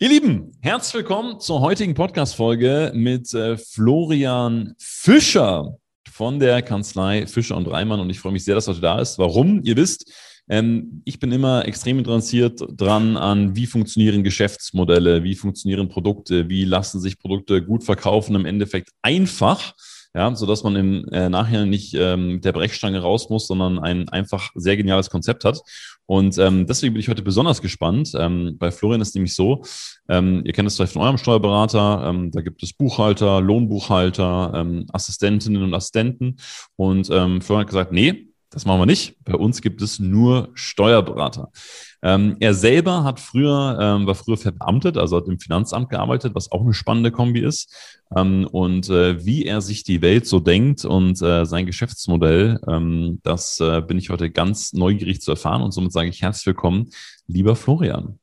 Ihr Lieben, herzlich willkommen zur heutigen Podcast-Folge mit äh, Florian Fischer von der Kanzlei Fischer und Reimann. Und ich freue mich sehr, dass er heute da ist. Warum? Ihr wisst, ähm, ich bin immer extrem interessiert dran an, wie funktionieren Geschäftsmodelle, wie funktionieren Produkte, wie lassen sich Produkte gut verkaufen, im Endeffekt einfach ja, sodass man im äh, Nachhinein nicht ähm, mit der Brechstange raus muss, sondern ein einfach sehr geniales Konzept hat. Und ähm, deswegen bin ich heute besonders gespannt. Ähm, bei Florian ist nämlich so, ähm, ihr kennt es vielleicht von eurem Steuerberater, ähm, da gibt es Buchhalter, Lohnbuchhalter, ähm, Assistentinnen und Assistenten. Und ähm, Florian hat gesagt, nee, das machen wir nicht. Bei uns gibt es nur Steuerberater. Ähm, er selber hat früher, ähm, war früher verbeamtet, also hat im Finanzamt gearbeitet, was auch eine spannende Kombi ist. Ähm, und äh, wie er sich die Welt so denkt und äh, sein Geschäftsmodell, ähm, das äh, bin ich heute ganz neugierig zu erfahren. Und somit sage ich herzlich willkommen, lieber Florian.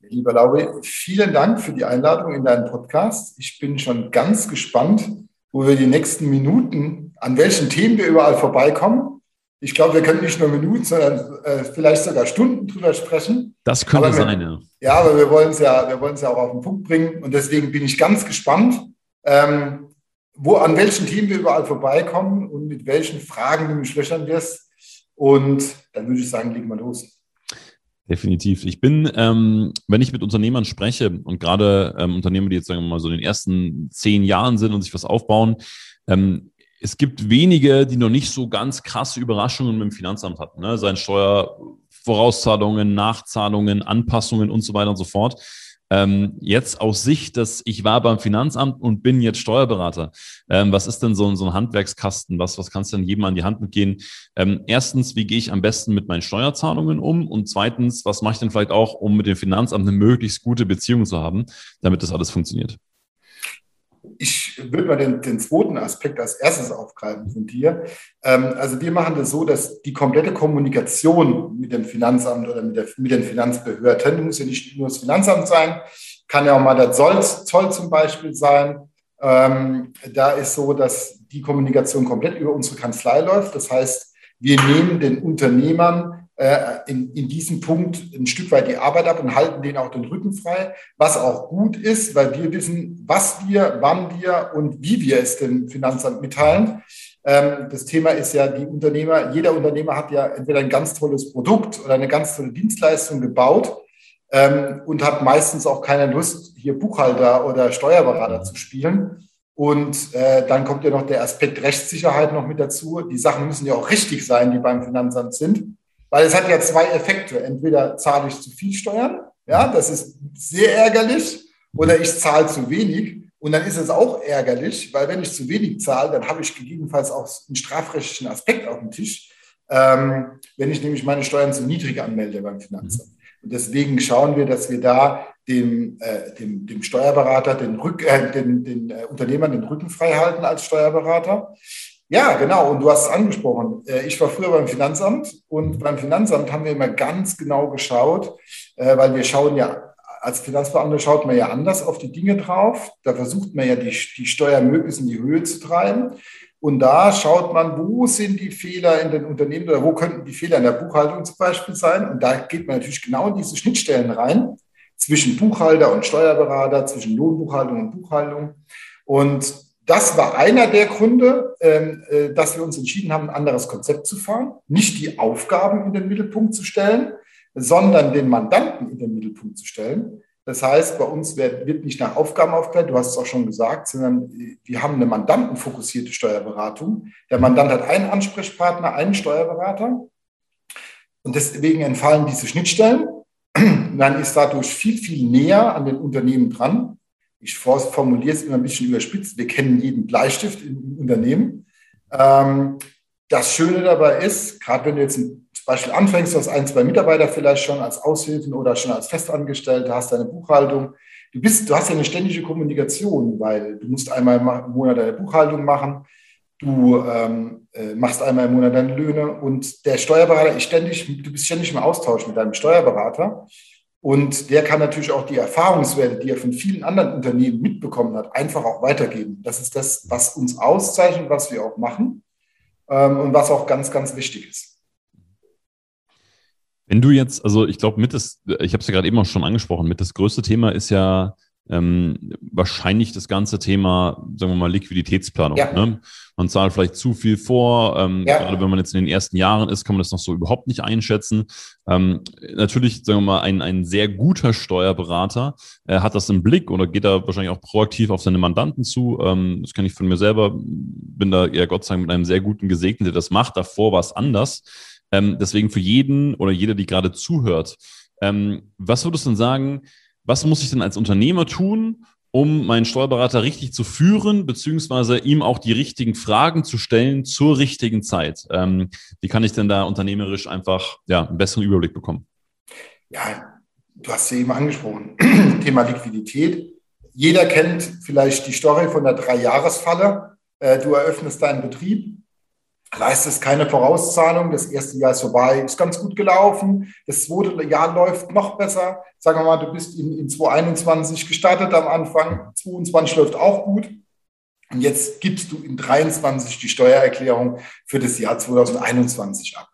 Lieber Lauri, vielen Dank für die Einladung in deinen Podcast. Ich bin schon ganz gespannt, wo wir die nächsten Minuten, an welchen Themen wir überall vorbeikommen. Ich glaube, wir können nicht nur Minuten, sondern äh, vielleicht sogar Stunden drüber sprechen. Das könnte wir, sein, ja. Ja, aber wir wollen es ja, wir wollen es ja auch auf den Punkt bringen. Und deswegen bin ich ganz gespannt, ähm, wo, an welchen Themen wir überall vorbeikommen und mit welchen Fragen du mich löchern wirst. Und dann würde ich sagen, legen wir los. Definitiv. Ich bin, ähm, wenn ich mit Unternehmern spreche und gerade ähm, Unternehmer, die jetzt sagen wir mal so in den ersten zehn Jahren sind und sich was aufbauen, ähm, es gibt wenige, die noch nicht so ganz krasse Überraschungen mit dem Finanzamt hatten. Ne? Seien Steuervorauszahlungen, Nachzahlungen, Anpassungen und so weiter und so fort. Ähm, jetzt aus Sicht, dass ich war beim Finanzamt und bin jetzt Steuerberater. Ähm, was ist denn so, so ein Handwerkskasten? Was, was kannst du denn jedem an die Hand mitgehen? Ähm, erstens, wie gehe ich am besten mit meinen Steuerzahlungen um? Und zweitens, was mache ich denn vielleicht auch, um mit dem Finanzamt eine möglichst gute Beziehung zu haben, damit das alles funktioniert? Ich würde mal den, den, zweiten Aspekt als erstes aufgreifen von dir. Ähm, also wir machen das so, dass die komplette Kommunikation mit dem Finanzamt oder mit, der, mit den Finanzbehörden, muss ja nicht nur das Finanzamt sein, kann ja auch mal der Zoll, Zoll zum Beispiel sein. Ähm, da ist so, dass die Kommunikation komplett über unsere Kanzlei läuft. Das heißt, wir nehmen den Unternehmern in, in diesem Punkt ein Stück weit die Arbeit ab und halten denen auch den Rücken frei, was auch gut ist, weil wir wissen, was wir, wann wir und wie wir es dem Finanzamt mitteilen. Ähm, das Thema ist ja, die Unternehmer, jeder Unternehmer hat ja entweder ein ganz tolles Produkt oder eine ganz tolle Dienstleistung gebaut ähm, und hat meistens auch keine Lust, hier Buchhalter oder Steuerberater zu spielen. Und äh, dann kommt ja noch der Aspekt Rechtssicherheit noch mit dazu. Die Sachen müssen ja auch richtig sein, die beim Finanzamt sind. Weil es hat ja zwei Effekte. Entweder zahle ich zu viel Steuern, ja, das ist sehr ärgerlich, oder ich zahle zu wenig. Und dann ist es auch ärgerlich, weil wenn ich zu wenig zahle, dann habe ich gegebenenfalls auch einen strafrechtlichen Aspekt auf dem Tisch, ähm, wenn ich nämlich meine Steuern zu niedrig anmelde beim Finanzamt. Und deswegen schauen wir, dass wir da dem, äh, dem, dem Steuerberater, den, Rück, äh, den, den äh, Unternehmern den Rücken frei halten als Steuerberater. Ja, genau. Und du hast es angesprochen. Äh, ich war früher beim Finanzamt und beim Finanzamt haben wir immer ganz genau geschaut, äh, weil wir schauen ja, als Finanzbeamter schaut man ja anders auf die Dinge drauf. Da versucht man ja die, die Steuer möglichst in die Höhe zu treiben. Und da schaut man, wo sind die Fehler in den Unternehmen oder wo könnten die Fehler in der Buchhaltung zum Beispiel sein. Und da geht man natürlich genau in diese Schnittstellen rein zwischen Buchhalter und Steuerberater, zwischen Lohnbuchhaltung und Buchhaltung. Und das war einer der Gründe, ähm, äh, dass wir uns entschieden haben, ein anderes Konzept zu fahren. Nicht die Aufgaben in den Mittelpunkt zu stellen, sondern den Mandanten in den Mittelpunkt zu stellen. Das heißt, bei uns wird nicht nach Aufgaben aufgeteilt, du hast es auch schon gesagt, sondern wir haben eine mandantenfokussierte Steuerberatung. Der Mandant hat einen Ansprechpartner, einen Steuerberater. Und deswegen entfallen diese Schnittstellen. Man ist dadurch viel, viel näher an den Unternehmen dran ich formuliere es immer ein bisschen überspitzt, wir kennen jeden Bleistift im Unternehmen. Ähm, das Schöne dabei ist, gerade wenn du jetzt zum Beispiel anfängst, du hast ein, zwei Mitarbeiter vielleicht schon als Aushilfen oder schon als Festangestellte, hast deine Buchhaltung. Du, bist, du hast ja eine ständige Kommunikation, weil du musst einmal im Monat deine Buchhaltung machen, du ähm, äh, machst einmal im Monat deine Löhne und der Steuerberater ist ständig, du bist ständig im Austausch mit deinem Steuerberater. Und der kann natürlich auch die Erfahrungswerte, die er von vielen anderen Unternehmen mitbekommen hat, einfach auch weitergeben. Das ist das, was uns auszeichnet, was wir auch machen ähm, und was auch ganz, ganz wichtig ist. Wenn du jetzt, also ich glaube, mit das, ich habe es ja gerade eben auch schon angesprochen, mit das größte Thema ist ja ähm, wahrscheinlich das ganze Thema, sagen wir mal, Liquiditätsplanung. Ja. Ne? Man zahlt vielleicht zu viel vor. Ähm, ja. Gerade wenn man jetzt in den ersten Jahren ist, kann man das noch so überhaupt nicht einschätzen. Ähm, natürlich, sagen wir mal, ein, ein sehr guter Steuerberater äh, hat das im Blick oder geht da wahrscheinlich auch proaktiv auf seine Mandanten zu. Ähm, das kenne ich von mir selber. Bin da eher Gott sei Dank mit einem sehr guten Gesegneten, der das macht. Davor war es anders. Ähm, deswegen für jeden oder jeder, die gerade zuhört, ähm, was würdest du denn sagen, was muss ich denn als Unternehmer tun, um meinen Steuerberater richtig zu führen, beziehungsweise ihm auch die richtigen Fragen zu stellen zur richtigen Zeit? Ähm, wie kann ich denn da unternehmerisch einfach ja, einen besseren Überblick bekommen? Ja, du hast ja eben angesprochen, Thema Liquidität. Jeder kennt vielleicht die Story von der Dreijahresfalle. Äh, du eröffnest deinen Betrieb, leistest keine Vorauszahlung. Das erste Jahr ist vorbei, ist ganz gut gelaufen. Das zweite Jahr läuft noch besser. Sagen wir mal, du bist in, in 2021 gestartet am Anfang. 2022 läuft auch gut. Und jetzt gibst du in 2023 die Steuererklärung für das Jahr 2021 ab.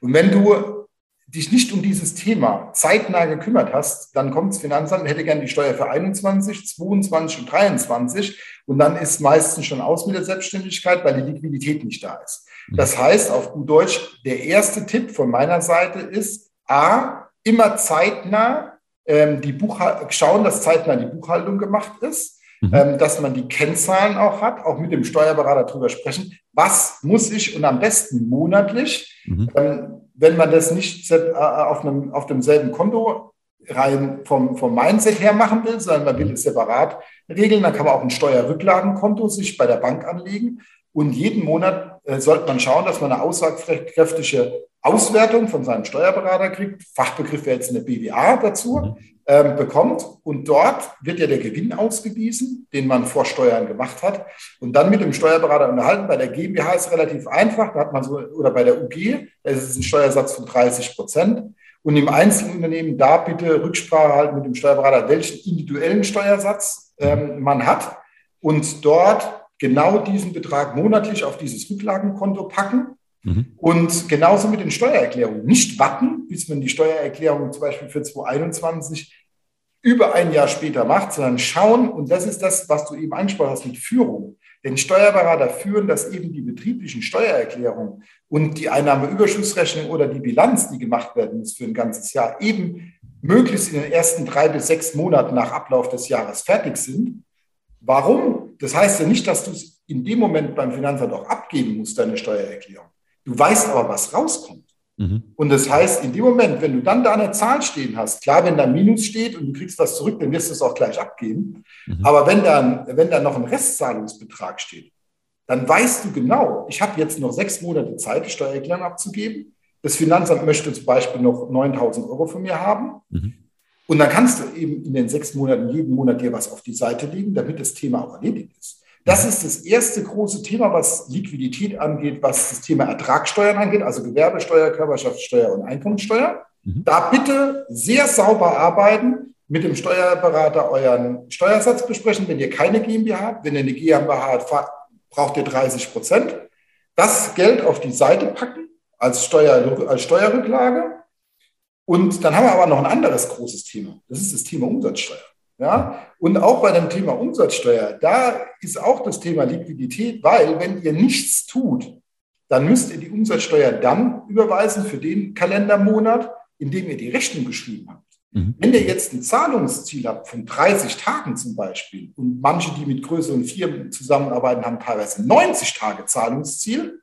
Und wenn du dich nicht um dieses Thema zeitnah gekümmert hast, dann kommt das Finanzamt und hätte gerne die Steuer für 21, 22 und 23 und dann ist meistens schon aus mit der Selbstständigkeit, weil die Liquidität nicht da ist. Mhm. Das heißt, auf gut Deutsch, der erste Tipp von meiner Seite ist, A, immer zeitnah ähm, die Buchhaltung, schauen, dass zeitnah die Buchhaltung gemacht ist, mhm. ähm, dass man die Kennzahlen auch hat, auch mit dem Steuerberater darüber sprechen, was muss ich und am besten monatlich, mhm. ähm, wenn man das nicht äh, auf, einem, auf demselben Konto rein vom, vom Mindset her machen will, sondern man will mhm. es separat regeln, dann kann man auch ein Steuerrücklagenkonto sich bei der Bank anlegen und jeden Monat äh, sollte man schauen, dass man eine aussagekräftige Auswertung von seinem Steuerberater kriegt. Fachbegriff wäre jetzt eine BWA dazu, mhm. ähm, bekommt. Und dort wird ja der Gewinn ausgewiesen, den man vor Steuern gemacht hat. Und dann mit dem Steuerberater unterhalten. Bei der GmbH ist es relativ einfach. Da hat man so, oder bei der UG, da ist es ein Steuersatz von 30 Prozent. Und im Einzelunternehmen da bitte Rücksprache halten mit dem Steuerberater, welchen individuellen Steuersatz ähm, man hat. Und dort genau diesen Betrag monatlich auf dieses Rücklagenkonto packen. Mhm. Und genauso mit den Steuererklärungen. Nicht warten, bis man die Steuererklärung zum Beispiel für 2021 über ein Jahr später macht, sondern schauen, und das ist das, was du eben angesprochen hast mit Führung. Denn Steuerberater führen, dass eben die betrieblichen Steuererklärungen und die Einnahmeüberschussrechnung oder die Bilanz, die gemacht werden muss für ein ganzes Jahr, eben möglichst in den ersten drei bis sechs Monaten nach Ablauf des Jahres fertig sind. Warum? Das heißt ja nicht, dass du es in dem Moment beim Finanzamt auch abgeben musst, deine Steuererklärung. Du weißt aber, was rauskommt. Mhm. Und das heißt, in dem Moment, wenn du dann da eine Zahl stehen hast, klar, wenn da Minus steht und du kriegst was zurück, dann wirst du es auch gleich abgeben. Mhm. Aber wenn dann, wenn da noch ein Restzahlungsbetrag steht, dann weißt du genau, ich habe jetzt noch sechs Monate Zeit, die Steuererklärung abzugeben. Das Finanzamt möchte zum Beispiel noch 9000 Euro von mir haben. Mhm. Und dann kannst du eben in den sechs Monaten jeden Monat dir was auf die Seite legen, damit das Thema auch erledigt ist. Das ist das erste große Thema, was Liquidität angeht, was das Thema Ertragssteuern angeht, also Gewerbesteuer, Körperschaftssteuer und Einkommensteuer. Mhm. Da bitte sehr sauber arbeiten, mit dem Steuerberater euren Steuersatz besprechen. Wenn ihr keine GmbH habt, wenn ihr eine GmbH habt, braucht ihr 30 Prozent. Das Geld auf die Seite packen als, Steuer, als Steuerrücklage und dann haben wir aber noch ein anderes großes Thema. Das ist das Thema Umsatzsteuer. Ja? Und auch bei dem Thema Umsatzsteuer, da ist auch das Thema Liquidität, weil wenn ihr nichts tut, dann müsst ihr die Umsatzsteuer dann überweisen für den Kalendermonat, in dem ihr die Rechnung geschrieben habt. Mhm. Wenn ihr jetzt ein Zahlungsziel habt von 30 Tagen zum Beispiel und manche, die mit größeren Firmen zusammenarbeiten, haben teilweise 90 Tage Zahlungsziel,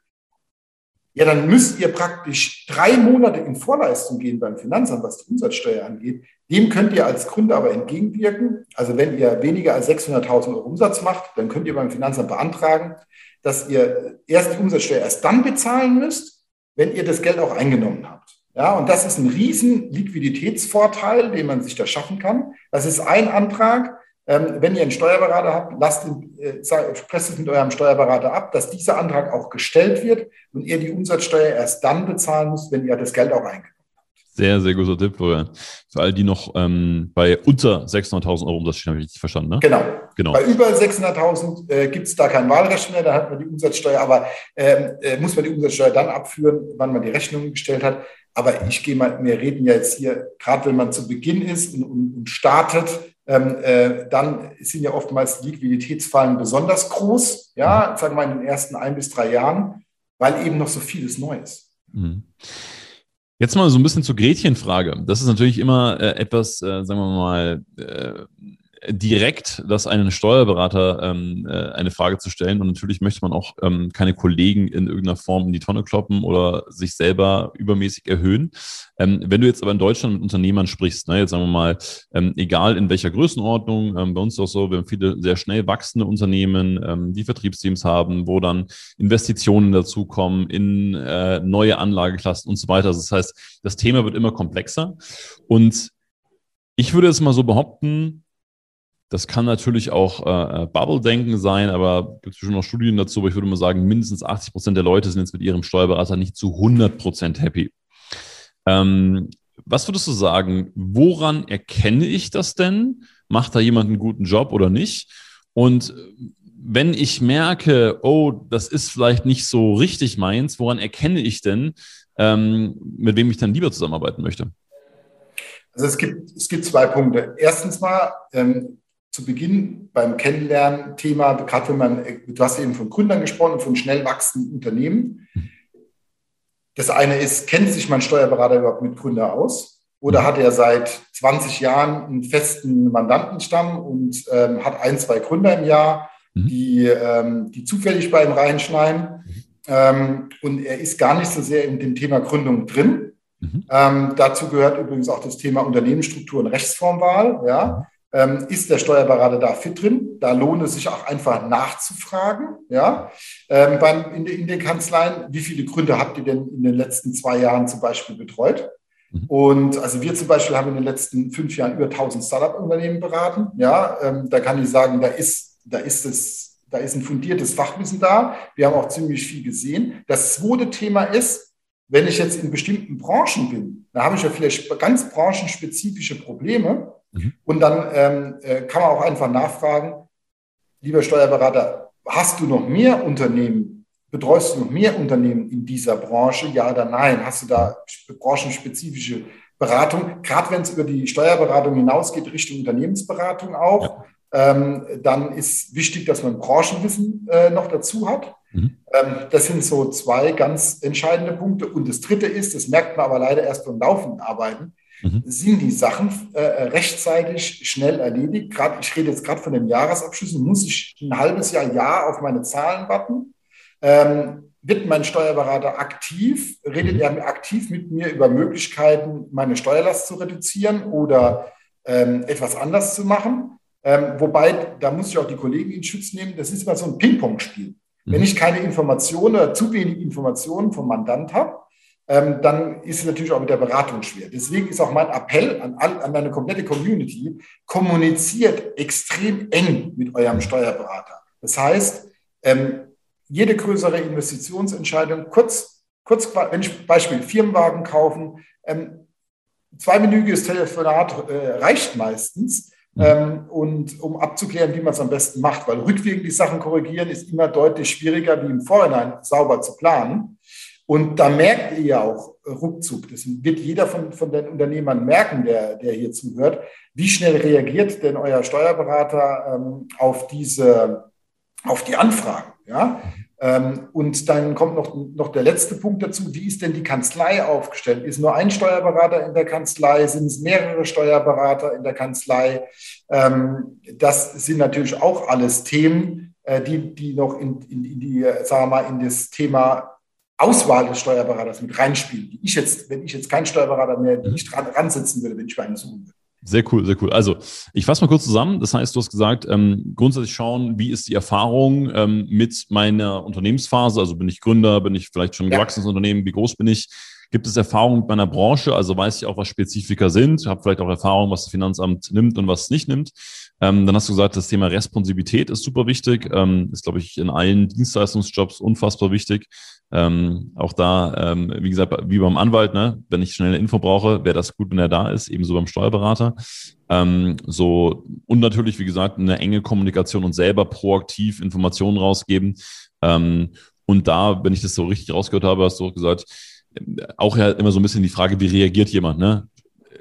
ja, dann müsst ihr praktisch drei Monate in Vorleistung gehen beim Finanzamt, was die Umsatzsteuer angeht. Dem könnt ihr als Gründer aber entgegenwirken. Also wenn ihr weniger als 600.000 Euro Umsatz macht, dann könnt ihr beim Finanzamt beantragen, dass ihr erst die Umsatzsteuer erst dann bezahlen müsst, wenn ihr das Geld auch eingenommen habt. Ja, und das ist ein riesen Liquiditätsvorteil, den man sich da schaffen kann. Das ist ein Antrag. Ähm, wenn ihr einen Steuerberater habt, lasst ihn, äh, sprecht es mit eurem Steuerberater ab, dass dieser Antrag auch gestellt wird und ihr die Umsatzsteuer erst dann bezahlen müsst, wenn ihr das Geld auch eingenommen habt. Sehr, sehr guter Tipp, Florian. Für alle, die noch ähm, bei unter 600.000 Euro Umsatz stehen, habe ich richtig verstanden, ne? Genau. genau. Bei über 600.000 äh, gibt es da kein Wahlrecht mehr, da hat man die Umsatzsteuer, aber ähm, äh, muss man die Umsatzsteuer dann abführen, wann man die Rechnung gestellt hat. Aber ich gehe mal, wir reden ja jetzt hier, gerade wenn man zu Beginn ist und, und, und startet, dann sind ja oftmals Liquiditätsfallen besonders groß, ja, sagen wir mal in den ersten ein bis drei Jahren, weil eben noch so vieles neu ist. Mhm. Jetzt mal so ein bisschen zur Gretchenfrage. Das ist natürlich immer äh, etwas, äh, sagen wir mal, äh, direkt das einen Steuerberater ähm, äh, eine Frage zu stellen. Und natürlich möchte man auch ähm, keine Kollegen in irgendeiner Form in die Tonne kloppen oder sich selber übermäßig erhöhen. Ähm, wenn du jetzt aber in Deutschland mit Unternehmern sprichst, ne, jetzt sagen wir mal, ähm, egal in welcher Größenordnung, ähm, bei uns ist auch so, wir haben viele sehr schnell wachsende Unternehmen, ähm, die Vertriebsteams haben, wo dann Investitionen dazukommen in äh, neue Anlageklassen und so weiter. Also das heißt, das Thema wird immer komplexer. Und ich würde jetzt mal so behaupten, das kann natürlich auch äh, äh, Bubble-Denken sein, aber gibt es schon noch Studien dazu, aber ich würde mal sagen, mindestens 80 Prozent der Leute sind jetzt mit ihrem Steuerberater nicht zu 100 Prozent happy. Ähm, was würdest du sagen, woran erkenne ich das denn? Macht da jemand einen guten Job oder nicht? Und wenn ich merke, oh, das ist vielleicht nicht so richtig meins, woran erkenne ich denn, ähm, mit wem ich dann lieber zusammenarbeiten möchte? Also es gibt, es gibt zwei Punkte. Erstens mal, ähm, zu Beginn beim Kennenlernen-Thema, gerade wenn man, du hast eben von Gründern gesprochen, von schnell wachsenden Unternehmen. Das eine ist, kennt sich mein Steuerberater überhaupt mit Gründer aus? Oder hat er seit 20 Jahren einen festen Mandantenstamm und ähm, hat ein, zwei Gründer im Jahr, mhm. die, ähm, die zufällig bei ihm reinschneiden? Ähm, und er ist gar nicht so sehr in dem Thema Gründung drin. Mhm. Ähm, dazu gehört übrigens auch das Thema Unternehmensstruktur und Rechtsformwahl. Ja? Ähm, ist der Steuerberater da fit drin? Da lohnt es sich auch einfach nachzufragen. Ja? Ähm, beim, in, in, den Kanzleien, wie viele Gründe habt ihr denn in den letzten zwei Jahren zum Beispiel betreut? Mhm. Und also wir zum Beispiel haben in den letzten fünf Jahren über 1000 Startup-Unternehmen beraten. Ja, ähm, da kann ich sagen, da ist, da ist es, da ist ein fundiertes Fachwissen da. Wir haben auch ziemlich viel gesehen. Das zweite Thema ist, wenn ich jetzt in bestimmten Branchen bin, da habe ich ja vielleicht ganz branchenspezifische Probleme. Mhm. Und dann ähm, äh, kann man auch einfach nachfragen, lieber Steuerberater, hast du noch mehr Unternehmen? Betreust du noch mehr Unternehmen in dieser Branche? Ja oder nein? Hast du da branchenspezifische Beratung? Gerade wenn es über die Steuerberatung hinausgeht, Richtung Unternehmensberatung auch, ja. ähm, dann ist wichtig, dass man Branchenwissen äh, noch dazu hat. Mhm. Ähm, das sind so zwei ganz entscheidende Punkte. Und das Dritte ist, das merkt man aber leider erst beim laufenden Arbeiten, mhm. sind die Sachen äh, rechtzeitig schnell erledigt. Gerade, ich rede jetzt gerade von den Jahresabschlüssen, muss ich ein halbes Jahr, Jahr auf meine Zahlen warten. Ähm, wird mein Steuerberater aktiv? Redet mhm. er aktiv mit mir über Möglichkeiten, meine Steuerlast zu reduzieren oder ähm, etwas anders zu machen? Ähm, wobei, da muss ich auch die Kollegen in Schutz nehmen, das ist immer so ein Ping-Pong-Spiel. Mhm. Wenn ich keine Informationen oder zu wenig Informationen vom Mandant habe, ähm, dann ist es natürlich auch mit der Beratung schwer. Deswegen ist auch mein Appell an, an meine komplette Community, kommuniziert extrem eng mit eurem Steuerberater. Das heißt, ähm, jede größere Investitionsentscheidung, kurz, kurz, wenn ich Beispiel Firmenwagen kaufen, ähm, zweiminütiges Telefonat äh, reicht meistens. Mhm. Ähm, und um abzuklären, wie man es am besten macht, weil rückwirkend die Sachen korrigieren ist immer deutlich schwieriger, wie im Vorhinein sauber zu planen. Und da merkt ihr ja auch ruckzuck, das wird jeder von, von den Unternehmern merken, der, der hier zuhört, wie schnell reagiert denn euer Steuerberater ähm, auf diese, auf die Anfragen, ja? Ähm, und dann kommt noch, noch der letzte Punkt dazu. Wie ist denn die Kanzlei aufgestellt? Ist nur ein Steuerberater in der Kanzlei? Sind es mehrere Steuerberater in der Kanzlei? Ähm, das sind natürlich auch alles Themen, äh, die, die noch in, in, in die, sagen wir mal, in das Thema Auswahl des Steuerberaters mit reinspielen, die ich jetzt, wenn ich jetzt kein Steuerberater mehr, die ich dran ransitzen würde, wenn ich bei einem suchen würde. Sehr cool, sehr cool. Also ich fasse mal kurz zusammen. Das heißt, du hast gesagt, ähm, grundsätzlich schauen, wie ist die Erfahrung ähm, mit meiner Unternehmensphase? Also bin ich Gründer, bin ich vielleicht schon ein ja. gewachsenes Unternehmen, wie groß bin ich? Gibt es Erfahrungen mit meiner Branche? Also weiß ich auch, was Spezifika sind, habe vielleicht auch Erfahrung, was das Finanzamt nimmt und was es nicht nimmt. Ähm, dann hast du gesagt, das Thema Responsivität ist super wichtig. Ähm, ist, glaube ich, in allen Dienstleistungsjobs unfassbar wichtig. Ähm, auch da, ähm, wie gesagt, wie beim Anwalt, ne? wenn ich schnell eine Info brauche, wäre das gut, wenn er da ist, ebenso beim Steuerberater. Ähm, so und natürlich, wie gesagt, eine enge Kommunikation und selber proaktiv Informationen rausgeben. Ähm, und da, wenn ich das so richtig rausgehört habe, hast du auch gesagt, auch ja immer so ein bisschen die Frage, wie reagiert jemand, ne?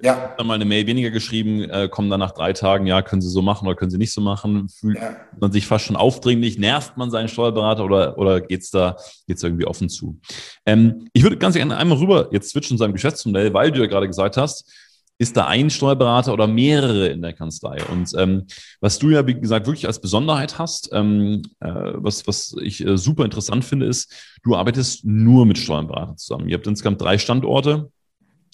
Ja. Dann mal eine Mail weniger geschrieben, äh, kommen dann nach drei Tagen, ja, können Sie so machen oder können Sie nicht so machen? Fühlt ja. man sich fast schon aufdringlich? Nervt man seinen Steuerberater oder, oder geht es da geht's irgendwie offen zu? Ähm, ich würde ganz gerne einmal rüber jetzt switchen zu seinem Geschäftsmodell, weil du ja gerade gesagt hast, ist da ein Steuerberater oder mehrere in der Kanzlei? Und ähm, was du ja, wie gesagt, wirklich als Besonderheit hast, ähm, äh, was, was ich äh, super interessant finde, ist, du arbeitest nur mit Steuerberatern zusammen. Ihr habt insgesamt drei Standorte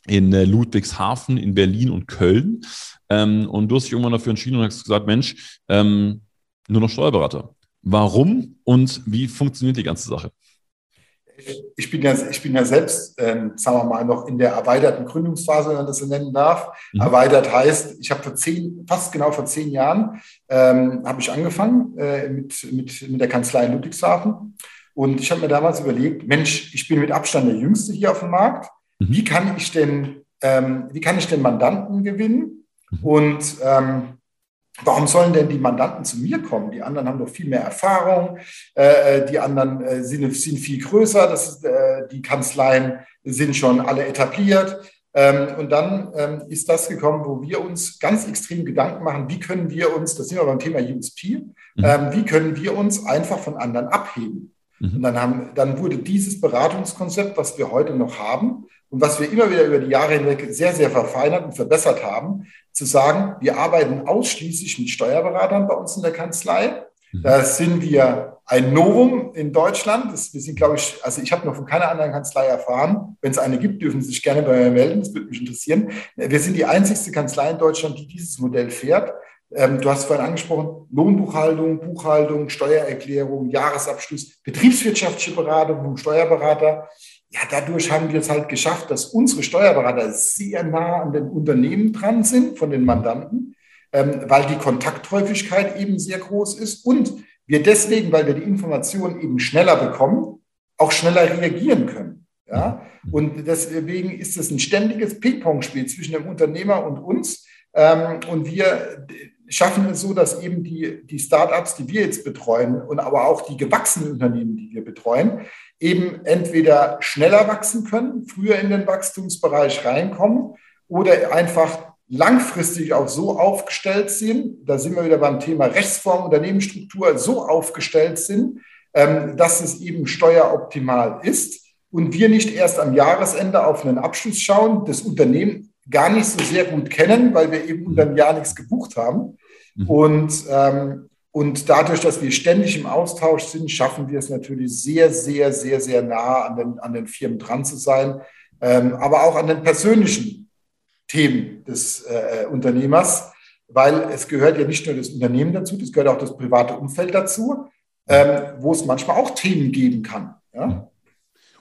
in äh, Ludwigshafen, in Berlin und Köln. Ähm, und du hast dich irgendwann dafür entschieden und hast gesagt, Mensch, ähm, nur noch Steuerberater. Warum und wie funktioniert die ganze Sache? ich bin ja, ich bin ja selbst, ähm, sagen wir mal, noch in der erweiterten Gründungsphase, wenn man das so nennen darf. Mhm. Erweitert heißt, ich habe vor zehn, fast genau vor zehn Jahren, ähm, habe ich angefangen äh, mit, mit, mit der Kanzlei in Ludwigshafen. Und ich habe mir damals überlegt, Mensch, ich bin mit Abstand der Jüngste hier auf dem Markt. Mhm. Wie kann ich denn, ähm, wie kann ich denn Mandanten gewinnen? Mhm. Und ähm, Warum sollen denn die Mandanten zu mir kommen? Die anderen haben doch viel mehr Erfahrung, äh, die anderen äh, sind, sind, viel größer, das ist, äh, die Kanzleien sind schon alle etabliert. Ähm, und dann ähm, ist das gekommen, wo wir uns ganz extrem Gedanken machen, wie können wir uns, das sind wir beim Thema USP, mhm. ähm, wie können wir uns einfach von anderen abheben? Mhm. Und dann, haben, dann wurde dieses Beratungskonzept, was wir heute noch haben und was wir immer wieder über die Jahre hinweg sehr, sehr verfeinert und verbessert haben, zu sagen, wir arbeiten ausschließlich mit Steuerberatern bei uns in der Kanzlei. Mhm. Da sind wir ein Novum in Deutschland. Das, wir sind, glaube ich, also ich habe noch von keiner anderen Kanzlei erfahren. Wenn es eine gibt, dürfen Sie sich gerne bei mir melden. Das würde mich interessieren. Wir sind die einzigste Kanzlei in Deutschland, die dieses Modell fährt. Ähm, du hast vorhin angesprochen, Lohnbuchhaltung, Buchhaltung, Steuererklärung, Jahresabschluss, betriebswirtschaftliche Beratung vom Steuerberater. Ja, dadurch haben wir es halt geschafft, dass unsere Steuerberater sehr nah an den Unternehmen dran sind von den Mandanten, ähm, weil die Kontakthäufigkeit eben sehr groß ist und wir deswegen, weil wir die Informationen eben schneller bekommen, auch schneller reagieren können. Ja? Und deswegen ist es ein ständiges Ping-Pong-Spiel zwischen dem Unternehmer und uns. Ähm, und wir schaffen es so, dass eben die, die Startups, die wir jetzt betreuen und aber auch die gewachsenen Unternehmen, die wir betreuen, eben entweder schneller wachsen können, früher in den Wachstumsbereich reinkommen oder einfach langfristig auch so aufgestellt sind, da sind wir wieder beim Thema Rechtsform, Unternehmensstruktur, so aufgestellt sind, ähm, dass es eben steueroptimal ist und wir nicht erst am Jahresende auf einen Abschluss schauen, das Unternehmen gar nicht so sehr gut kennen, weil wir eben unter dem Jahr nichts gebucht haben. Mhm. Und ähm, und dadurch, dass wir ständig im Austausch sind, schaffen wir es natürlich sehr, sehr, sehr, sehr nah an den, an den Firmen dran zu sein, ähm, aber auch an den persönlichen Themen des äh, Unternehmers, weil es gehört ja nicht nur das Unternehmen dazu, es gehört auch das private Umfeld dazu, ähm, wo es manchmal auch Themen geben kann. Ja?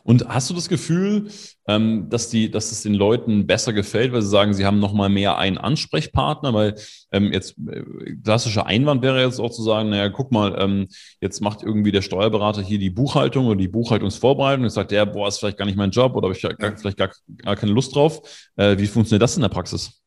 Und hast du das Gefühl, ähm, dass, die, dass es den Leuten besser gefällt, weil sie sagen, sie haben nochmal mehr einen Ansprechpartner? Weil ähm, jetzt äh, klassischer Einwand wäre jetzt auch zu sagen, naja, guck mal, ähm, jetzt macht irgendwie der Steuerberater hier die Buchhaltung oder die Buchhaltungsvorbereitung. Jetzt sagt der, boah, ist vielleicht gar nicht mein Job oder habe ich gar, vielleicht gar, gar keine Lust drauf. Äh, wie funktioniert das in der Praxis?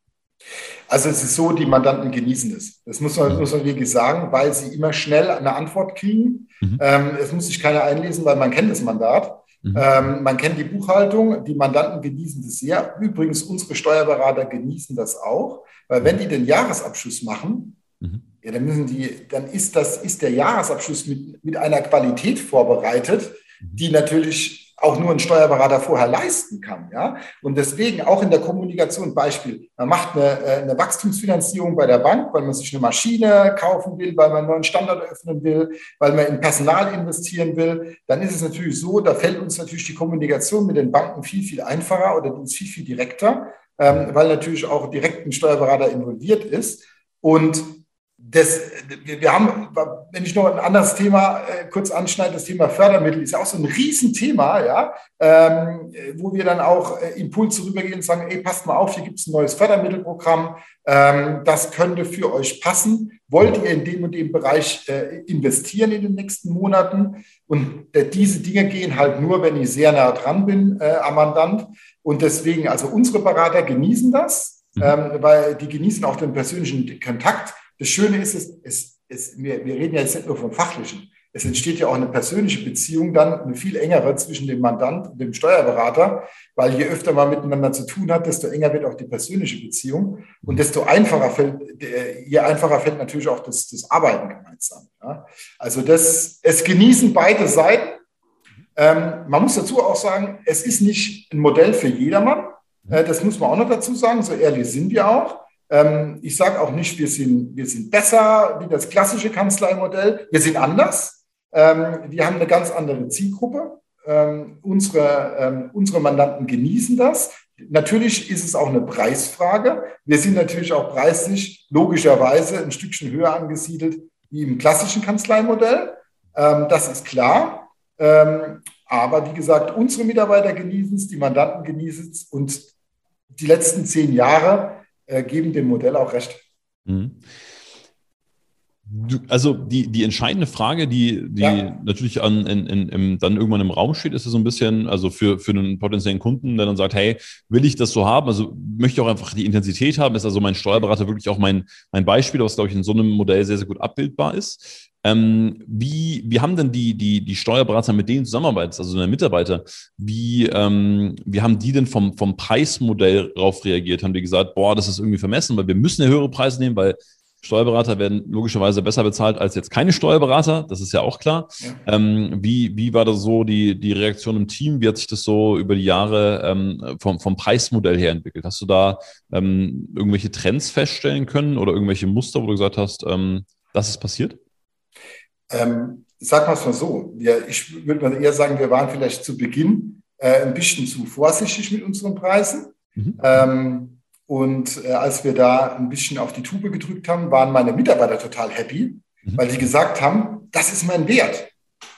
Also es ist so, die Mandanten genießen es. Das muss man, muss man wirklich sagen, weil sie immer schnell eine Antwort kriegen. Mhm. Ähm, es muss sich keiner einlesen, weil man kennt das Mandat. Mhm. Ähm, man kennt die Buchhaltung, die Mandanten genießen das sehr. Übrigens, unsere Steuerberater genießen das auch, weil wenn die den Jahresabschluss machen, mhm. ja, dann müssen die, dann ist das, ist der Jahresabschluss mit, mit einer Qualität vorbereitet, mhm. die natürlich auch nur ein Steuerberater vorher leisten kann. Ja? Und deswegen auch in der Kommunikation Beispiel, man macht eine, äh, eine Wachstumsfinanzierung bei der Bank, weil man sich eine Maschine kaufen will, weil man einen neuen Standort eröffnen will, weil man in Personal investieren will, dann ist es natürlich so, da fällt uns natürlich die Kommunikation mit den Banken viel, viel einfacher oder ist viel, viel direkter, ähm, weil natürlich auch direkt ein Steuerberater involviert ist. Und das, wir haben, wenn ich noch ein anderes Thema äh, kurz anschneide, das Thema Fördermittel ist ja auch so ein Riesenthema, ja, ähm, wo wir dann auch äh, Impulse rübergehen und sagen, ey, passt mal auf, hier gibt es ein neues Fördermittelprogramm, ähm, das könnte für euch passen. Wollt ihr in dem und dem Bereich äh, investieren in den nächsten Monaten? Und äh, diese Dinge gehen halt nur, wenn ich sehr nah dran bin äh, am Mandant. Und deswegen, also unsere Berater genießen das, mhm. ähm, weil die genießen auch den persönlichen Kontakt das Schöne ist, es, es, es, wir, wir reden ja jetzt nicht nur vom Fachlichen. Es entsteht ja auch eine persönliche Beziehung dann, eine viel engere zwischen dem Mandant und dem Steuerberater, weil je öfter man miteinander zu tun hat, desto enger wird auch die persönliche Beziehung und desto einfacher fällt, je einfacher fällt natürlich auch das, das Arbeiten gemeinsam. Ja. Also das, es genießen beide Seiten. Ähm, man muss dazu auch sagen, es ist nicht ein Modell für jedermann. Äh, das muss man auch noch dazu sagen, so ehrlich sind wir auch. Ähm, ich sage auch nicht, wir sind, wir sind besser wie das klassische Kanzleimodell. Wir sind anders. Ähm, wir haben eine ganz andere Zielgruppe. Ähm, unsere, unsere Mandanten genießen das. Natürlich ist es auch eine Preisfrage. Wir sind natürlich auch preislich logischerweise ein Stückchen höher angesiedelt wie im klassischen Kanzleimodell. das ist klar. aber wie gesagt, unsere Mitarbeiter genießen es, die Mandanten genießen es und die letzten zehn Jahre äh, geben dem Modell auch recht. Mhm. Du, also die, die entscheidende Frage, die, die ja. natürlich an, in, in, im, dann irgendwann im Raum steht, ist ja so ein bisschen, also für, für einen potenziellen Kunden, der dann sagt, hey, will ich das so haben? Also möchte ich auch einfach die Intensität haben? Ist also mein Steuerberater wirklich auch mein, mein Beispiel, was, glaube ich, in so einem Modell sehr, sehr gut abbildbar ist? Ähm, wie, wie haben denn die, die, die Steuerberater mit denen zusammenarbeitet, also deine Mitarbeiter, wie, ähm, wie haben die denn vom, vom Preismodell darauf reagiert? Haben die gesagt, boah, das ist irgendwie vermessen, weil wir müssen ja höhere Preise nehmen, weil Steuerberater werden logischerweise besser bezahlt als jetzt keine Steuerberater, das ist ja auch klar. Ja. Ähm, wie, wie war das so die, die Reaktion im Team? Wie hat sich das so über die Jahre ähm, vom, vom Preismodell her entwickelt? Hast du da ähm, irgendwelche Trends feststellen können oder irgendwelche Muster, wo du gesagt hast, ähm, das ist passiert? Ähm, sag mal es mal so, wir, ich würde mal eher sagen, wir waren vielleicht zu Beginn äh, ein bisschen zu vorsichtig mit unseren Preisen. Mhm. Ähm, und äh, als wir da ein bisschen auf die Tube gedrückt haben, waren meine Mitarbeiter total happy, mhm. weil die gesagt haben, das ist mein Wert.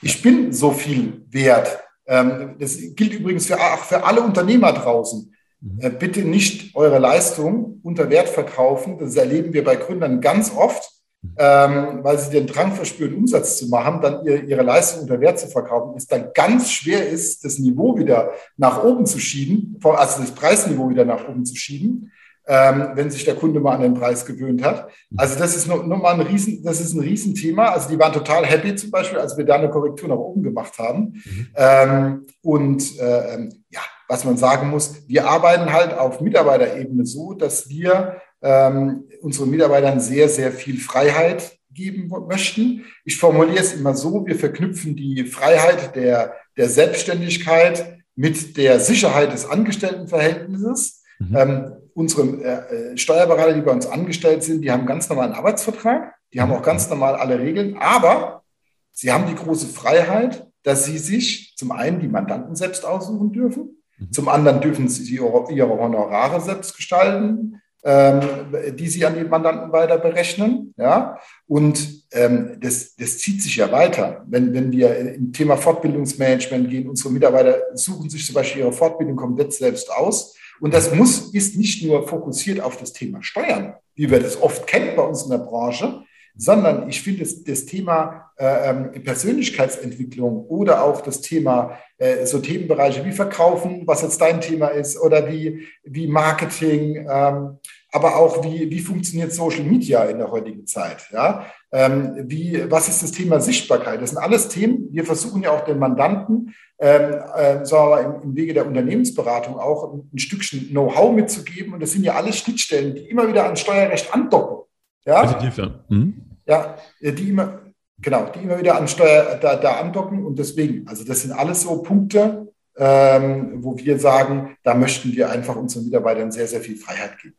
Ich bin so viel wert. Ähm, das gilt übrigens für, auch für alle Unternehmer draußen. Mhm. Äh, bitte nicht eure Leistung unter Wert verkaufen. Das erleben wir bei Gründern ganz oft ähm, weil sie den Drang verspüren, Umsatz zu machen, dann ihr, ihre Leistung unter Wert zu verkaufen, ist dann ganz schwer ist, das Niveau wieder nach oben zu schieben, also das Preisniveau wieder nach oben zu schieben, ähm, wenn sich der Kunde mal an den Preis gewöhnt hat. Also das ist nochmal ein Riesen, das ist ein Riesenthema. Also die waren total happy zum Beispiel, als wir da eine Korrektur nach oben gemacht haben. Mhm. Ähm, und äh, ähm, ja, was man sagen muss, wir arbeiten halt auf Mitarbeiterebene so, dass wir ähm, unseren Mitarbeitern sehr, sehr viel Freiheit geben möchten. Ich formuliere es immer so, wir verknüpfen die Freiheit der, der Selbstständigkeit mit der Sicherheit des Angestelltenverhältnisses. Mhm. Ähm, unsere äh, Steuerberater, die bei uns angestellt sind, die haben ganz normalen Arbeitsvertrag, die haben auch ganz normal alle Regeln, aber sie haben die große Freiheit, dass sie sich zum einen die Mandanten selbst aussuchen dürfen, mhm. zum anderen dürfen sie ihre, ihre Honorare selbst gestalten, die sie an die Mandanten weiter berechnen. Ja? Und ähm, das, das zieht sich ja weiter. Wenn, wenn wir im Thema Fortbildungsmanagement gehen, unsere Mitarbeiter suchen sich zum Beispiel ihre Fortbildung komplett selbst aus. Und das muss, ist nicht nur fokussiert auf das Thema Steuern, wie wir das oft kennen bei uns in der Branche, sondern ich finde das, das Thema äh, ähm, Persönlichkeitsentwicklung oder auch das Thema äh, so Themenbereiche wie Verkaufen, was jetzt dein Thema ist, oder wie, wie Marketing, ähm, aber auch wie, wie funktioniert Social Media in der heutigen Zeit. Ja? Ähm, wie, was ist das Thema Sichtbarkeit? Das sind alles Themen. Wir versuchen ja auch den Mandanten ähm, äh, sagen wir im, im Wege der Unternehmensberatung auch ein, ein Stückchen Know-how mitzugeben. Und das sind ja alle Schnittstellen, die immer wieder an Steuerrecht andocken. Ja, Definitiv, ja. Mhm. ja die immer, genau, die immer wieder an Steuer da, da andocken. Und deswegen, also das sind alles so Punkte, ähm, wo wir sagen, da möchten wir einfach unseren Mitarbeitern sehr, sehr viel Freiheit geben.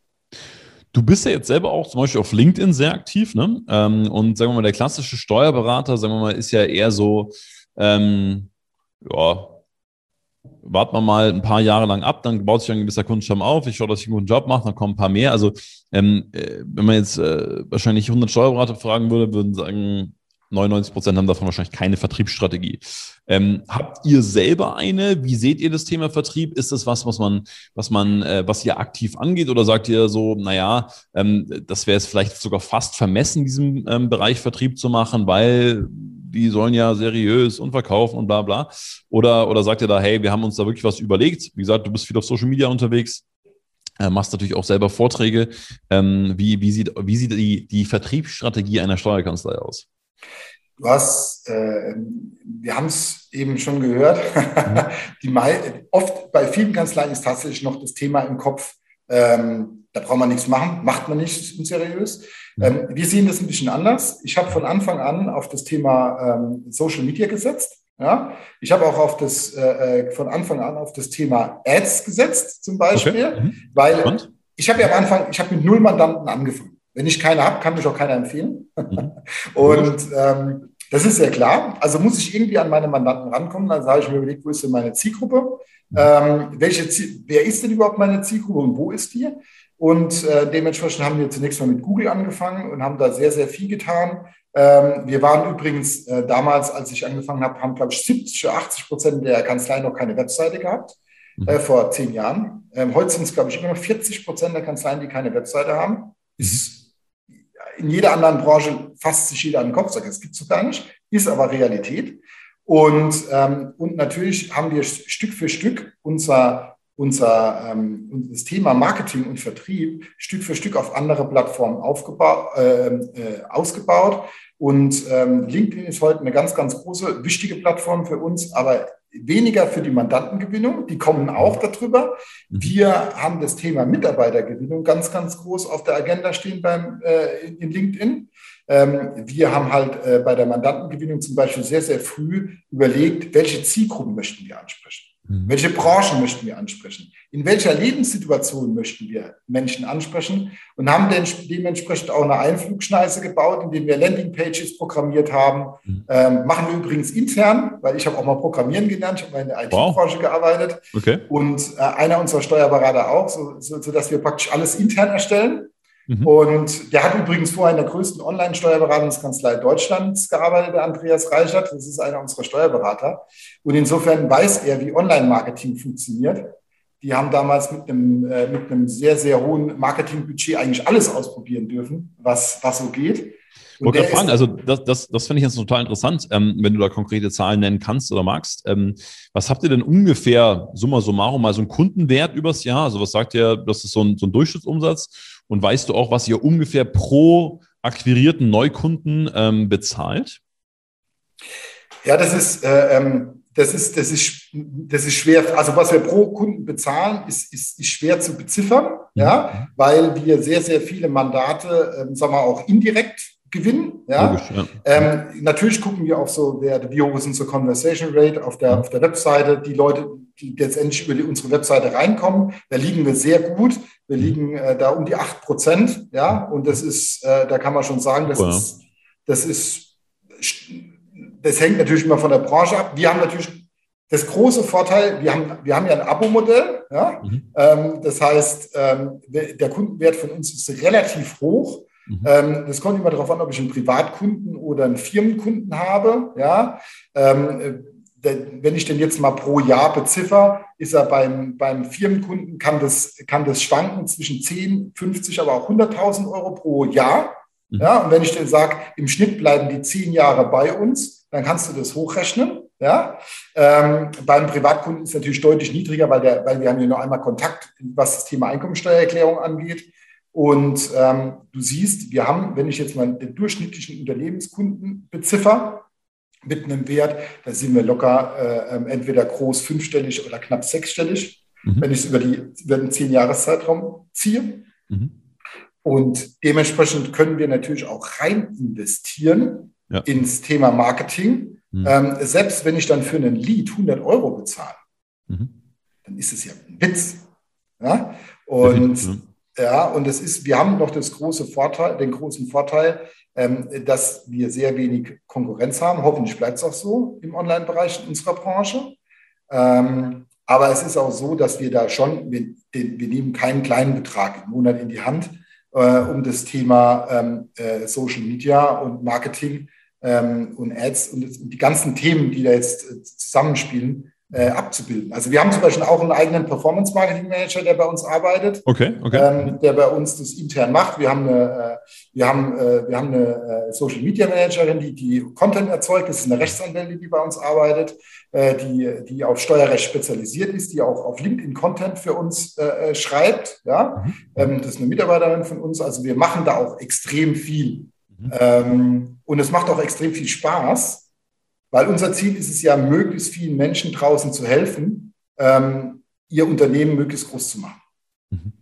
Du bist ja jetzt selber auch zum Beispiel auf LinkedIn sehr aktiv, ne? Ähm, und sagen wir mal, der klassische Steuerberater, sagen wir mal, ist ja eher so, ähm, ja, warten wir mal ein paar Jahre lang ab, dann baut sich ein gewisser Kundenstamm auf, ich schaue, dass ich einen guten Job mache, dann kommen ein paar mehr. Also ähm, äh, wenn man jetzt äh, wahrscheinlich 100 Steuerberater fragen würde, würden sagen, 99 Prozent haben davon wahrscheinlich keine Vertriebsstrategie. Ähm, habt ihr selber eine? Wie seht ihr das Thema Vertrieb? Ist das was, was man, was man, äh, was ihr aktiv angeht? Oder sagt ihr so, naja, ähm, das wäre es vielleicht sogar fast vermessen, diesen ähm, Bereich Vertrieb zu machen, weil die sollen ja seriös und verkaufen und bla bla. Oder, oder sagt ihr da, hey, wir haben uns da wirklich was überlegt? Wie gesagt, du bist viel auf Social Media unterwegs. Äh, machst natürlich auch selber Vorträge. Ähm, wie, wie sieht, wie sieht die, die Vertriebsstrategie einer Steuerkanzlei aus? Du hast, äh, wir haben es eben schon gehört, mhm. die, oft bei vielen Kanzleien ist tatsächlich noch das Thema im Kopf, ähm, da braucht man nichts machen, macht man nicht, unseriös. Mhm. Ähm, wir sehen das ein bisschen anders. Ich habe von Anfang an auf das Thema ähm, Social Media gesetzt. Ja? Ich habe auch auf das, äh, äh von Anfang an auf das Thema Ads gesetzt, zum Beispiel, okay. mhm. weil Und? ich habe ja am Anfang, ich habe mit null Mandanten angefangen. Wenn ich keine habe, kann mich auch keiner empfehlen. Mhm. Und ähm, das ist sehr klar. Also muss ich irgendwie an meine Mandanten rankommen. Dann sage ich mir überlegt, wo ist denn meine Zielgruppe? Ähm, welche, wer ist denn überhaupt meine Zielgruppe und wo ist die? Und äh, dementsprechend haben wir zunächst mal mit Google angefangen und haben da sehr, sehr viel getan. Ähm, wir waren übrigens äh, damals, als ich angefangen habe, haben, glaube ich, 70 oder 80 Prozent der Kanzlei noch keine Webseite gehabt, mhm. äh, vor zehn Jahren. Ähm, heute sind es, glaube ich, immer noch 40 Prozent der Kanzleien, die keine Webseite haben. Ist in jeder anderen Branche fasst sich jeder an den Kopf, sagt, das gibt es gar nicht, ist aber Realität. Und, ähm, und natürlich haben wir Stück für Stück unser, unser ähm, das Thema Marketing und Vertrieb Stück für Stück auf andere Plattformen aufgebaut, äh, äh, ausgebaut. Und ähm, LinkedIn ist heute eine ganz, ganz große, wichtige Plattform für uns, aber weniger für die Mandantengewinnung, die kommen auch darüber. Mhm. Wir haben das Thema Mitarbeitergewinnung ganz, ganz groß auf der Agenda stehen beim, äh, in LinkedIn. Ähm, wir haben halt äh, bei der Mandantengewinnung zum Beispiel sehr, sehr früh überlegt, welche Zielgruppen möchten wir ansprechen. Mhm. Welche Branchen möchten wir ansprechen? In welcher Lebenssituation möchten wir Menschen ansprechen? Und haben dementsprechend auch eine Einflugschneise gebaut, indem wir Landingpages programmiert haben. Mhm. Ähm, machen wir übrigens intern, weil ich habe auch mal Programmieren gelernt, ich habe mal in der IT-Branche wow. gearbeitet. Okay. Und äh, einer unserer Steuerberater auch, so, so, wir praktisch alles intern erstellen. Mhm. Und der hat übrigens vorher in der größten Online-Steuerberatungskanzlei Deutschlands gearbeitet, der Andreas Reichert. Das ist einer unserer Steuerberater. Und insofern weiß er, wie Online-Marketing funktioniert. Die haben damals mit einem, äh, mit einem sehr, sehr hohen Marketingbudget eigentlich alles ausprobieren dürfen, was, was so geht. Wollte gerade fragen, also das, das, das finde ich jetzt total interessant, ähm, wenn du da konkrete Zahlen nennen kannst oder magst. Ähm, was habt ihr denn ungefähr, summa summarum, mal so einen Kundenwert übers Jahr? Also was sagt ihr, das ist so ein, so ein Durchschnittsumsatz? Und weißt du auch, was ihr ungefähr pro akquirierten Neukunden ähm, bezahlt? Ja, das ist, äh, ähm, das, ist, das, ist, das ist schwer. Also was wir pro Kunden bezahlen, ist, ist, ist schwer zu beziffern, mhm. ja, weil wir sehr, sehr viele Mandate, ähm, sagen wir auch indirekt gewinnen. Ja? Logisch, ja. Ähm, natürlich gucken wir auch so, wer, wie hoch ist unsere Conversation Rate auf der, mhm. auf der Webseite. Die Leute, die letztendlich über unsere Webseite reinkommen, da liegen wir sehr gut. Wir mhm. liegen äh, da um die acht Prozent. Ja? Und das ist, äh, da kann man schon sagen, das, wow. ist, das ist, das hängt natürlich immer von der Branche ab. Wir haben natürlich das große Vorteil, wir haben, wir haben ja ein Abo-Modell. Ja? Mhm. Ähm, das heißt, ähm, der Kundenwert von uns ist relativ hoch. Mhm. Ähm, das kommt immer darauf an, ob ich einen Privatkunden oder einen Firmenkunden habe. Ja? Wenn ich den jetzt mal pro Jahr beziffer, ist er beim, beim Firmenkunden, kann das, kann das schwanken zwischen 10, 50, aber auch 100.000 Euro pro Jahr. Mhm. Ja, und wenn ich dir sage, im Schnitt bleiben die zehn Jahre bei uns, dann kannst du das hochrechnen. Ja, ähm, beim Privatkunden ist es natürlich deutlich niedriger, weil, der, weil wir haben hier noch einmal Kontakt, was das Thema Einkommensteuererklärung angeht. Und ähm, du siehst, wir haben, wenn ich jetzt mal den durchschnittlichen Unternehmenskunden beziffer, mit einem Wert, da sind wir locker äh, ähm, entweder groß fünfstellig oder knapp sechsstellig, mhm. wenn ich es über, die, über den zehn Jahreszeitraum ziehe. Mhm. Und dementsprechend können wir natürlich auch rein investieren ja. ins Thema Marketing. Mhm. Ähm, selbst wenn ich dann für einen Lead 100 Euro bezahle, mhm. dann ist es ja ein Witz. Ja? Und ja, und es ist, wir haben noch das große Vorteil, den großen Vorteil, dass wir sehr wenig Konkurrenz haben. Hoffentlich bleibt es auch so im Online-Bereich in unserer Branche. Ähm, aber es ist auch so, dass wir da schon, wir, nehmen keinen kleinen Betrag im Monat in die Hand, äh, um das Thema ähm, äh, Social Media und Marketing ähm, und Ads und, die ganzen Themen, die da jetzt äh, zusammenspielen, äh, abzubilden. Also wir haben zum Beispiel auch einen eigenen Performance Marketing Manager, der bei uns arbeitet, okay, okay. Ähm, der bei uns das intern macht. Wir haben eine, äh, wir haben, äh, wir haben eine äh, Social Media Managerin, die die Content erzeugt. Das ist eine Rechtsanwältin, die bei uns arbeitet, äh, die, die auf Steuerrecht spezialisiert ist, die auch auf LinkedIn Content für uns äh, schreibt. Ja, mhm. ähm, das ist eine Mitarbeiterin von uns. Also wir machen da auch extrem viel Mhm. Ähm, und es macht auch extrem viel Spaß, weil unser Ziel ist es ja, möglichst vielen Menschen draußen zu helfen, ähm, ihr Unternehmen möglichst groß zu machen. Mhm.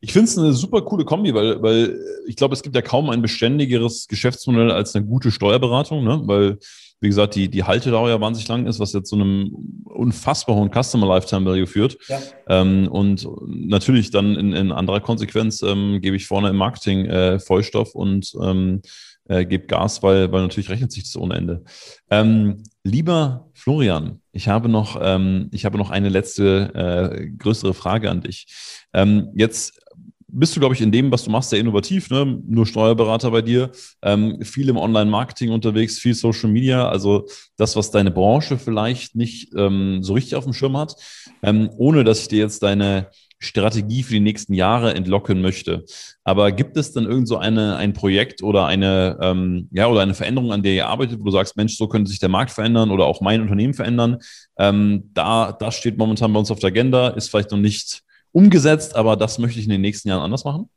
Ich finde es eine super coole Kombi, weil, weil ich glaube, es gibt ja kaum ein beständigeres Geschäftsmodell als eine gute Steuerberatung, ne? weil wie gesagt, die, die Haltedauer ja wahnsinnig lang ist, was jetzt zu einem unfassbar hohen Customer Lifetime Value führt. Ja. Ähm, und natürlich dann in, in anderer Konsequenz ähm, gebe ich vorne im Marketing äh, Vollstoff und ähm, äh, gebe Gas, weil, weil natürlich rechnet sich das ohne Ende. Ähm, lieber Florian, ich habe noch, ähm, ich habe noch eine letzte äh, größere Frage an dich. Ähm, jetzt bist du, glaube ich, in dem, was du machst, sehr innovativ, ne? Nur Steuerberater bei dir, ähm, viel im Online-Marketing unterwegs, viel Social Media, also das, was deine Branche vielleicht nicht ähm, so richtig auf dem Schirm hat, ähm, ohne dass ich dir jetzt deine Strategie für die nächsten Jahre entlocken möchte. Aber gibt es dann irgend so eine, ein Projekt oder eine, ähm, ja, oder eine Veränderung, an der ihr arbeitet, wo du sagst, Mensch, so könnte sich der Markt verändern oder auch mein Unternehmen verändern? Ähm, da, das steht momentan bei uns auf der Agenda, ist vielleicht noch nicht umgesetzt, aber das möchte ich in den nächsten Jahren anders machen?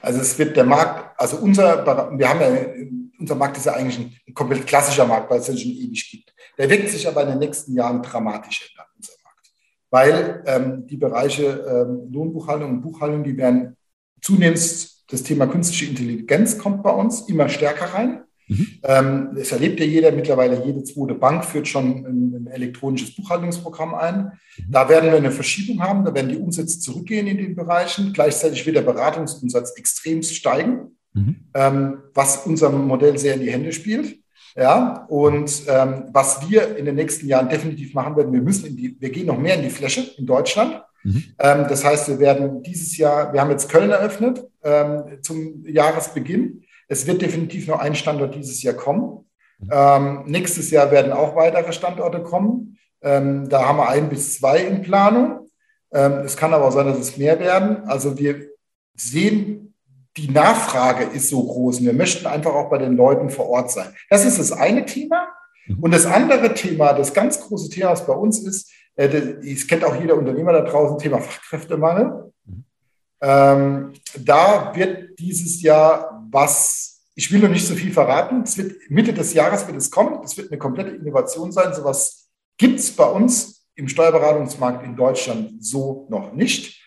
Also es wird der Markt, also unser, wir haben ja, unser Markt ist ja eigentlich ein komplett klassischer Markt, weil es den schon ewig gibt. Der wird sich aber in den nächsten Jahren dramatisch. Weil ähm, die Bereiche ähm, Lohnbuchhaltung und Buchhaltung, die werden zunehmend, das Thema künstliche Intelligenz kommt bei uns immer stärker rein. Mhm. Ähm, das erlebt ja jeder. Mittlerweile jede zweite Bank führt schon ein, ein elektronisches Buchhaltungsprogramm ein. Mhm. Da werden wir eine Verschiebung haben. Da werden die Umsätze zurückgehen in den Bereichen. Gleichzeitig wird der Beratungsumsatz extrem steigen, mhm. ähm, was unserem Modell sehr in die Hände spielt. Ja, und ähm, was wir in den nächsten Jahren definitiv machen werden, wir müssen in die, wir gehen noch mehr in die Fläche in Deutschland. Mhm. Ähm, das heißt, wir werden dieses Jahr, wir haben jetzt Köln eröffnet ähm, zum Jahresbeginn. Es wird definitiv noch ein Standort dieses Jahr kommen. Ähm, nächstes Jahr werden auch weitere Standorte kommen. Ähm, da haben wir ein bis zwei in Planung. Ähm, es kann aber auch sein, dass es mehr werden. Also wir sehen, die Nachfrage ist so groß und wir möchten einfach auch bei den Leuten vor Ort sein. Das ist das eine Thema. Mhm. Und das andere Thema, das ganz große Thema, was bei uns ist, äh, das kennt auch jeder Unternehmer da draußen, Thema Fachkräftemangel. Mhm. Ähm, da wird dieses Jahr was, ich will noch nicht so viel verraten, es wird Mitte des Jahres wird es kommen, es wird eine komplette Innovation sein, sowas gibt es bei uns im Steuerberatungsmarkt in Deutschland so noch nicht.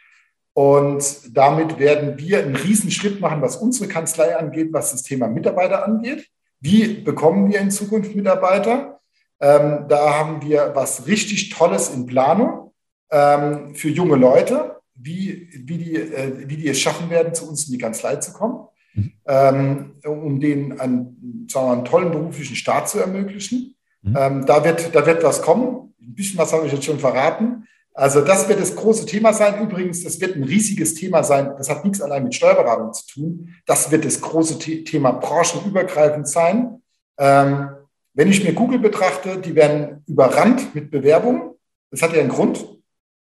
Und damit werden wir einen Riesenschritt machen, was unsere Kanzlei angeht, was das Thema Mitarbeiter angeht. Wie bekommen wir in Zukunft Mitarbeiter? Ähm, da haben wir was richtig Tolles in Planung ähm, für junge Leute wie, wie, die, äh, wie die es schaffen werden, zu uns in die Kanzlei zu kommen, mhm. ähm, um denen einen, sagen wir, einen tollen beruflichen Start zu ermöglichen. Mhm. Ähm, da, wird, da wird was kommen. Ein bisschen was habe ich jetzt schon verraten. Also das wird das große Thema sein. Übrigens, das wird ein riesiges Thema sein. Das hat nichts allein mit Steuerberatung zu tun. Das wird das große Thema branchenübergreifend sein. Ähm, wenn ich mir Google betrachte, die werden überrannt mit Bewerbungen. Das hat ja einen Grund.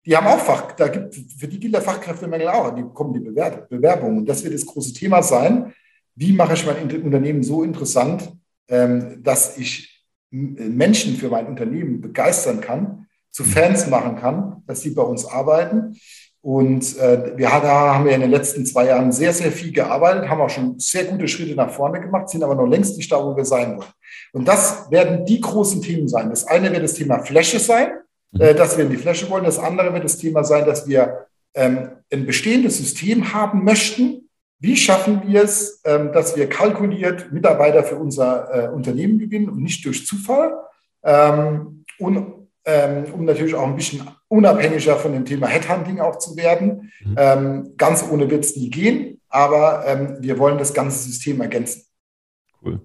Die haben auch Fach, da gibt, für die gilt der Fachkräftemangel auch, die bekommen die Bewerbungen. Und das wird das große Thema sein. Wie mache ich mein Unternehmen so interessant, ähm, dass ich Menschen für mein Unternehmen begeistern kann, zu Fans machen kann, dass sie bei uns arbeiten. Und äh, wir da haben wir in den letzten zwei Jahren sehr, sehr viel gearbeitet, haben auch schon sehr gute Schritte nach vorne gemacht, sind aber noch längst nicht da, wo wir sein wollen. Und das werden die großen Themen sein. Das eine wird das Thema Fläche sein äh, dass wir in die Fläche wollen. Das andere wird das Thema sein, dass wir ähm, ein bestehendes System haben möchten. Wie schaffen wir es, ähm, dass wir kalkuliert Mitarbeiter für unser äh, Unternehmen gewinnen und nicht durch Zufall? Ähm, und um natürlich auch ein bisschen unabhängiger von dem Thema Headhunting auch zu werden. Mhm. Ähm, ganz ohne wird es nie gehen, aber ähm, wir wollen das ganze System ergänzen. Cool.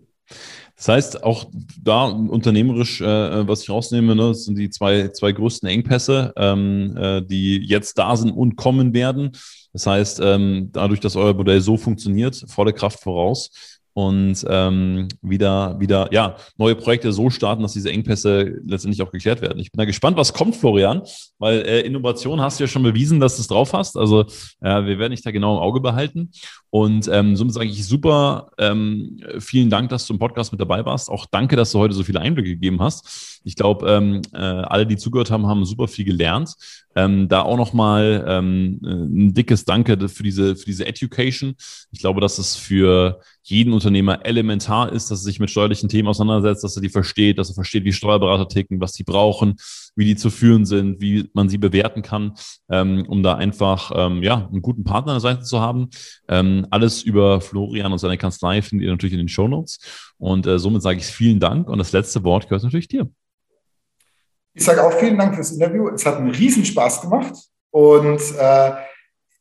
Das heißt, auch da unternehmerisch, äh, was ich rausnehme, ne, das sind die zwei, zwei größten Engpässe, ähm, äh, die jetzt da sind und kommen werden. Das heißt, ähm, dadurch, dass euer Modell so funktioniert, volle Kraft voraus und ähm, wieder, wieder, ja, neue Projekte so starten, dass diese Engpässe letztendlich auch geklärt werden. Ich bin da gespannt, was kommt, Florian, weil äh, Innovation hast du ja schon bewiesen, dass du es drauf hast. Also äh, wir werden dich da genau im Auge behalten. Und ähm, somit sage ich super, ähm, vielen Dank, dass du im Podcast mit dabei warst. Auch danke, dass du heute so viele Einblicke gegeben hast. Ich glaube, ähm, äh, alle, die zugehört haben, haben super viel gelernt. Ähm, da auch nochmal ähm, ein dickes Danke für diese, für diese Education. Ich glaube, dass es für jeden Unternehmer elementar ist, dass er sich mit steuerlichen Themen auseinandersetzt, dass er die versteht, dass er versteht, wie Steuerberater ticken, was sie brauchen, wie die zu führen sind, wie man sie bewerten kann, ähm, um da einfach ähm, ja, einen guten Partner an der Seite zu haben. Ähm, alles über Florian und seine Kanzlei findet ihr natürlich in den Show Notes. Und äh, somit sage ich vielen Dank und das letzte Wort gehört natürlich dir. Ich sage auch vielen Dank fürs Interview. Es hat einen Riesenspaß gemacht und äh,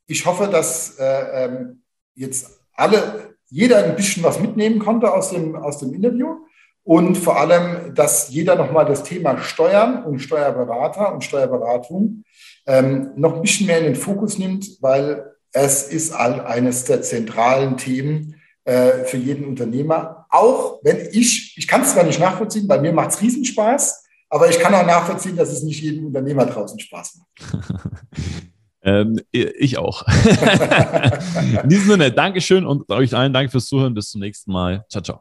ich hoffe, dass äh, ähm, jetzt alle, jeder ein bisschen was mitnehmen konnte aus dem, aus dem Interview und vor allem, dass jeder nochmal das Thema Steuern und Steuerberater und Steuerberatung ähm, noch ein bisschen mehr in den Fokus nimmt, weil es ist all eines der zentralen Themen äh, für jeden Unternehmer. Auch wenn ich, ich kann es zwar nicht nachvollziehen, bei mir macht es Riesenspaß, aber ich kann auch nachvollziehen, dass es nicht jedem Unternehmer draußen Spaß macht. ähm, ich auch. In diesem Sinne, Dankeschön und euch allen danke fürs Zuhören. Bis zum nächsten Mal. Ciao, ciao.